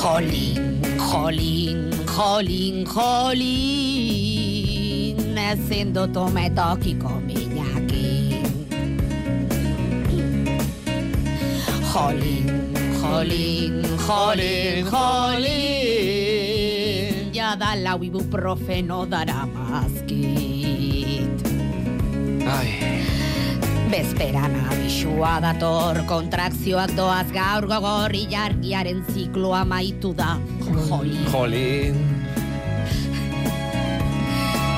Jolín, jolín, jolín, jolín, haciendo tometoki con Iñaki. Jolín, jolín, jolín, jolín, ya da la ibuprofeno, dará más que... Bezperan abisua dator, kontrakzioak doaz gaur gogorri jargiaren zikloa maitu da. Jolín. jolin.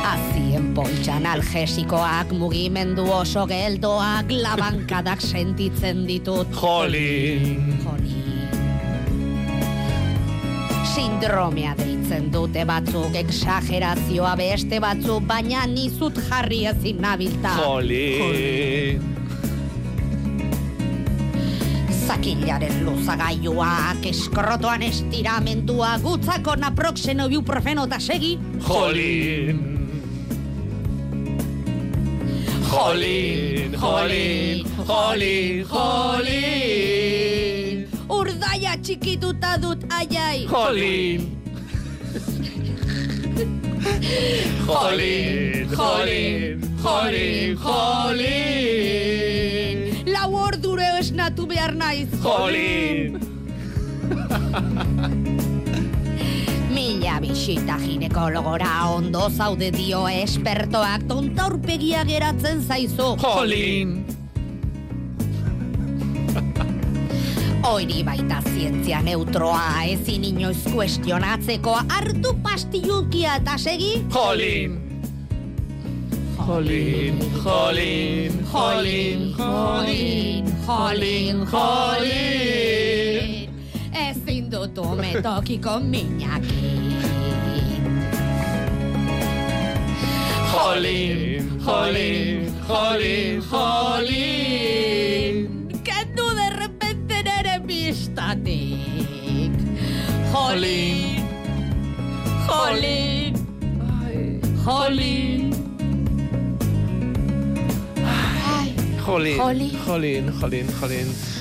Azien poltsan algesikoak mugimendu oso geldoak labankadak sentitzen ditut. Jolin. Jolín. Sindromea deitzen dute batzuk, exagerazioa beste batzuk, baina nizut jarri ezin nabilta. Jolin. Zakilaren luzagailuak, eskrotoan estiramendua, gutzako naproxeno ibuprofeno eta segi. Jolin. Jolin, jolin, jolin, jolin. Urdaia txikituta dut aiai. Jolin. Jolin, jolin, jolin, jolin. Lau orduro esnatu behar naiz. Jolin. Mila bisita ginekologora ondo zaude dio espertoak tonta urpegia geratzen zaizu. Jolin. Oiri baita zientzia neutroa ezin inoiz kuestionatzeko hartu pastillulkia eta segi. Jolin. Jolin, jolin, jolin, jolin, jolin, jolin. Ezin dut umetokiko minakin. jolin, jolin, jolin, jolin. Bistatik. Jolin, jolin, jolin. Jolin, Jolin. jolin, jolin, jolin.